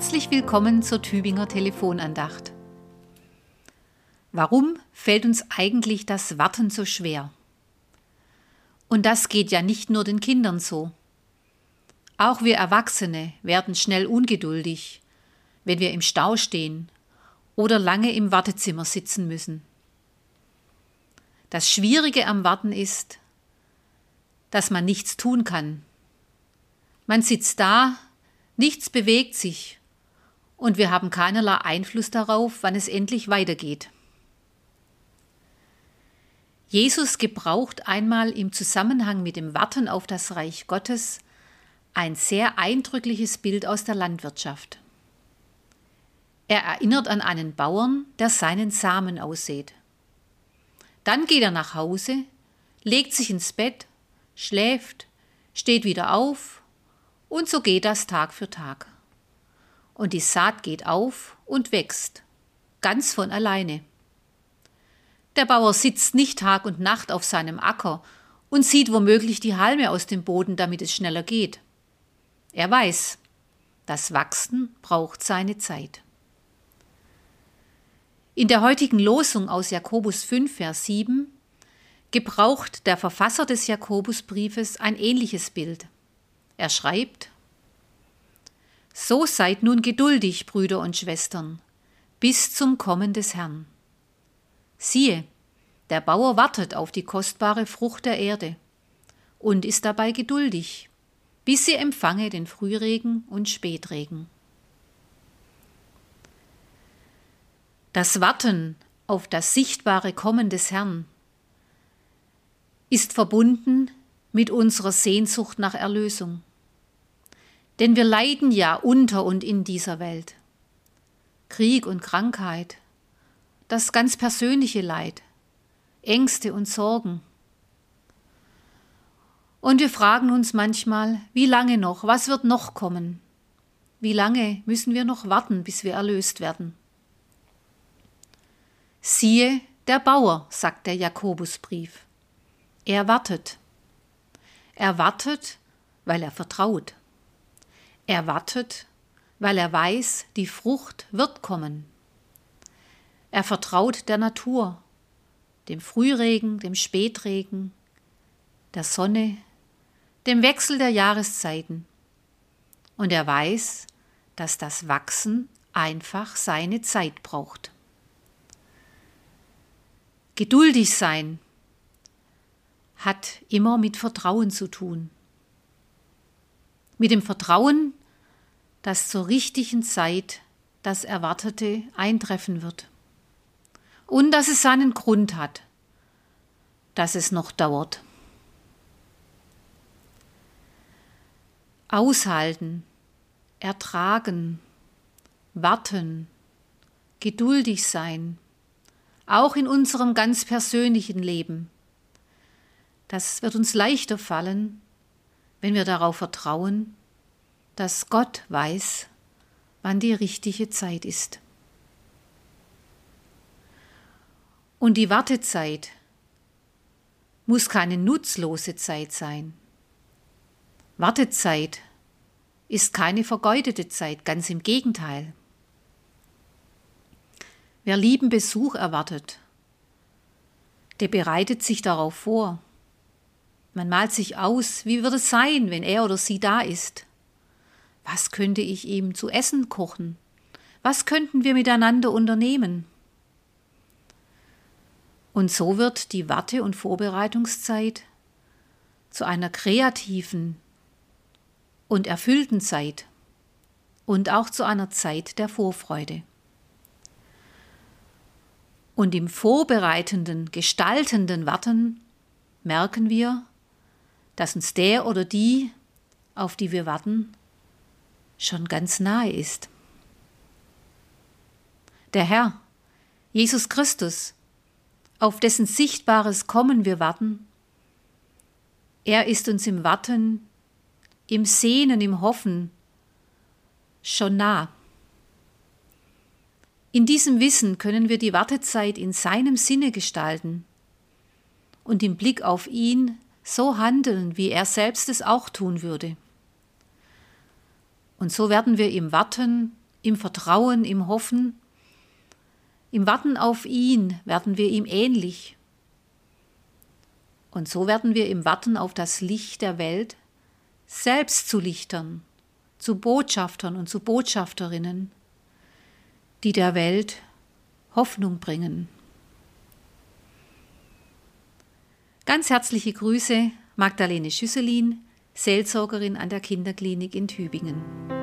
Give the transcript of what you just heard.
Herzlich willkommen zur Tübinger Telefonandacht. Warum fällt uns eigentlich das Warten so schwer? Und das geht ja nicht nur den Kindern so. Auch wir Erwachsene werden schnell ungeduldig, wenn wir im Stau stehen oder lange im Wartezimmer sitzen müssen. Das Schwierige am Warten ist, dass man nichts tun kann. Man sitzt da, nichts bewegt sich und wir haben keinerlei Einfluss darauf, wann es endlich weitergeht. Jesus gebraucht einmal im Zusammenhang mit dem Warten auf das Reich Gottes ein sehr eindrückliches Bild aus der Landwirtschaft. Er erinnert an einen Bauern, der seinen Samen aussät. Dann geht er nach Hause, legt sich ins Bett, schläft, steht wieder auf und so geht das Tag für Tag und die Saat geht auf und wächst, ganz von alleine. Der Bauer sitzt nicht Tag und Nacht auf seinem Acker und sieht womöglich die Halme aus dem Boden, damit es schneller geht. Er weiß, das Wachsen braucht seine Zeit. In der heutigen Losung aus Jakobus 5, Vers 7 gebraucht der Verfasser des Jakobusbriefes ein ähnliches Bild. Er schreibt, so seid nun geduldig, Brüder und Schwestern, bis zum Kommen des Herrn. Siehe, der Bauer wartet auf die kostbare Frucht der Erde und ist dabei geduldig, bis sie empfange den Frühregen und Spätregen. Das Warten auf das sichtbare Kommen des Herrn ist verbunden mit unserer Sehnsucht nach Erlösung. Denn wir leiden ja unter und in dieser Welt. Krieg und Krankheit, das ganz persönliche Leid, Ängste und Sorgen. Und wir fragen uns manchmal, wie lange noch, was wird noch kommen? Wie lange müssen wir noch warten, bis wir erlöst werden? Siehe, der Bauer, sagt der Jakobusbrief. Er wartet. Er wartet, weil er vertraut. Er wartet, weil er weiß, die Frucht wird kommen. Er vertraut der Natur, dem Frühregen, dem Spätregen, der Sonne, dem Wechsel der Jahreszeiten. Und er weiß, dass das Wachsen einfach seine Zeit braucht. Geduldig sein hat immer mit Vertrauen zu tun. Mit dem Vertrauen, dass zur richtigen Zeit das Erwartete eintreffen wird. Und dass es seinen Grund hat, dass es noch dauert. Aushalten, ertragen, warten, geduldig sein, auch in unserem ganz persönlichen Leben. Das wird uns leichter fallen, wenn wir darauf vertrauen, dass Gott weiß, wann die richtige Zeit ist. Und die Wartezeit muss keine nutzlose Zeit sein. Wartezeit ist keine vergeudete Zeit, ganz im Gegenteil. Wer lieben Besuch erwartet, der bereitet sich darauf vor. Man malt sich aus, wie wird es sein, wenn er oder sie da ist. Was könnte ich ihm zu essen kochen? Was könnten wir miteinander unternehmen? Und so wird die Warte- und Vorbereitungszeit zu einer kreativen und erfüllten Zeit und auch zu einer Zeit der Vorfreude. Und im vorbereitenden, gestaltenden Warten merken wir, dass uns der oder die, auf die wir warten, schon ganz nahe ist. Der Herr, Jesus Christus, auf dessen sichtbares Kommen wir warten, er ist uns im Warten, im Sehnen, im Hoffen schon nah. In diesem Wissen können wir die Wartezeit in seinem Sinne gestalten und im Blick auf ihn so handeln, wie er selbst es auch tun würde. Und so werden wir im Warten im Vertrauen, im Hoffen, im Warten auf ihn werden wir ihm ähnlich. Und so werden wir im Warten auf das Licht der Welt selbst zu Lichtern, zu Botschaftern und zu Botschafterinnen, die der Welt Hoffnung bringen. Ganz herzliche Grüße, Magdalene Schüsselin, Seelsorgerin an der Kinderklinik in Tübingen.